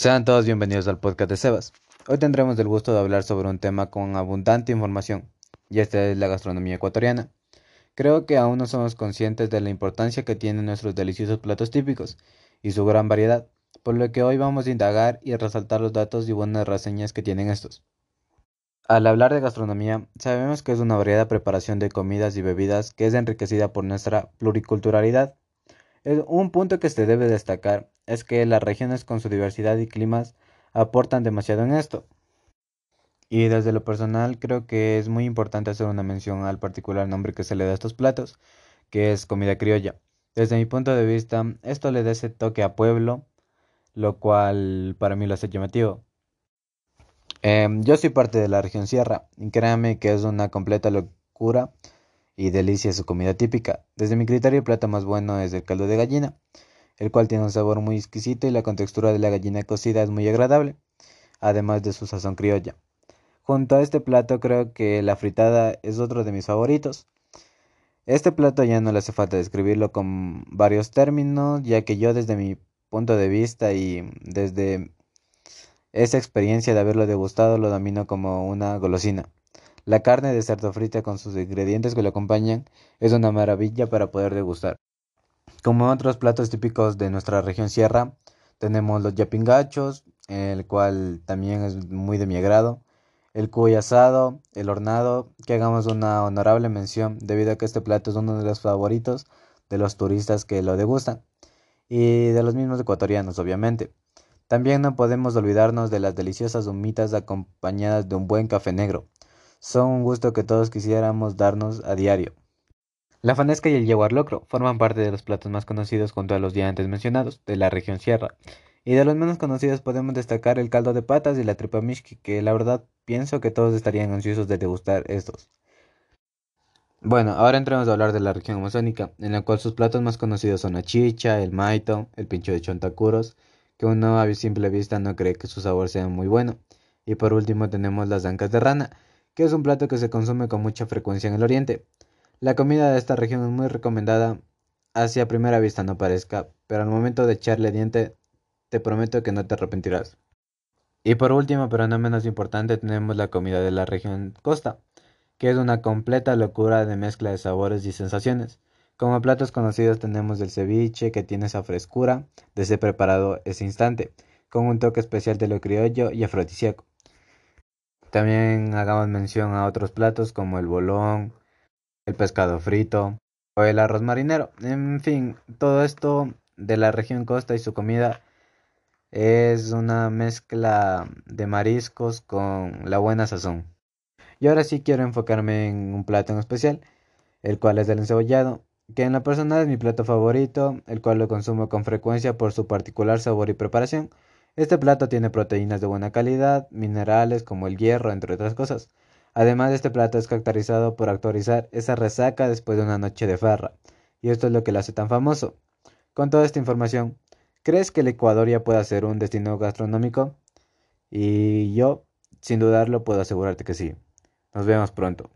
Sean todos bienvenidos al podcast de Sebas. Hoy tendremos el gusto de hablar sobre un tema con abundante información, y esta es la gastronomía ecuatoriana. Creo que aún no somos conscientes de la importancia que tienen nuestros deliciosos platos típicos y su gran variedad, por lo que hoy vamos a indagar y resaltar los datos y buenas reseñas que tienen estos. Al hablar de gastronomía, sabemos que es una variada preparación de comidas y bebidas que es enriquecida por nuestra pluriculturalidad. Un punto que se debe destacar es que las regiones con su diversidad y climas aportan demasiado en esto. Y desde lo personal creo que es muy importante hacer una mención al particular nombre que se le da a estos platos, que es comida criolla. Desde mi punto de vista, esto le da ese toque a pueblo, lo cual para mí lo hace llamativo. Em, yo soy parte de la región Sierra y créanme que es una completa locura y delicia su comida típica. Desde mi criterio el plato más bueno es el caldo de gallina, el cual tiene un sabor muy exquisito y la contextura de la gallina cocida es muy agradable, además de su sazón criolla. Junto a este plato creo que la fritada es otro de mis favoritos. Este plato ya no le hace falta describirlo con varios términos, ya que yo desde mi punto de vista y desde esa experiencia de haberlo degustado lo domino como una golosina. La carne de cerdo frita con sus ingredientes que lo acompañan es una maravilla para poder degustar. Como otros platos típicos de nuestra región sierra, tenemos los yapingachos, el cual también es muy de mi agrado, el cuy asado, el hornado, que hagamos una honorable mención debido a que este plato es uno de los favoritos de los turistas que lo degustan y de los mismos ecuatorianos, obviamente. También no podemos olvidarnos de las deliciosas humitas acompañadas de un buen café negro. Son un gusto que todos quisiéramos darnos a diario. La fanesca y el yeguar locro forman parte de los platos más conocidos junto a los ya antes mencionados de la región sierra. Y de los menos conocidos podemos destacar el caldo de patas y la tripa mishki, que la verdad pienso que todos estarían ansiosos de degustar estos. Bueno, ahora entremos a hablar de la región amazónica, en la cual sus platos más conocidos son la chicha, el maito, el pincho de chontacuros, que uno a simple vista no cree que su sabor sea muy bueno. Y por último tenemos las ancas de rana, que es un plato que se consume con mucha frecuencia en el oriente. La comida de esta región es muy recomendada, así a primera vista no parezca, pero al momento de echarle diente te prometo que no te arrepentirás. Y por último, pero no menos importante, tenemos la comida de la región costa, que es una completa locura de mezcla de sabores y sensaciones. Como platos conocidos tenemos el ceviche, que tiene esa frescura de ser preparado ese instante, con un toque especial de lo criollo y afrodisíaco. También hagamos mención a otros platos como el bolón, el pescado frito o el arroz marinero. En fin, todo esto de la región costa y su comida es una mezcla de mariscos con la buena sazón. Y ahora sí quiero enfocarme en un plato en especial, el cual es el encebollado, que en la persona es mi plato favorito, el cual lo consumo con frecuencia por su particular sabor y preparación. Este plato tiene proteínas de buena calidad, minerales como el hierro, entre otras cosas. Además, este plato es caracterizado por actualizar esa resaca después de una noche de farra, y esto es lo que lo hace tan famoso. Con toda esta información, ¿crees que el Ecuador ya puede ser un destino gastronómico? Y yo, sin dudarlo, puedo asegurarte que sí. Nos vemos pronto.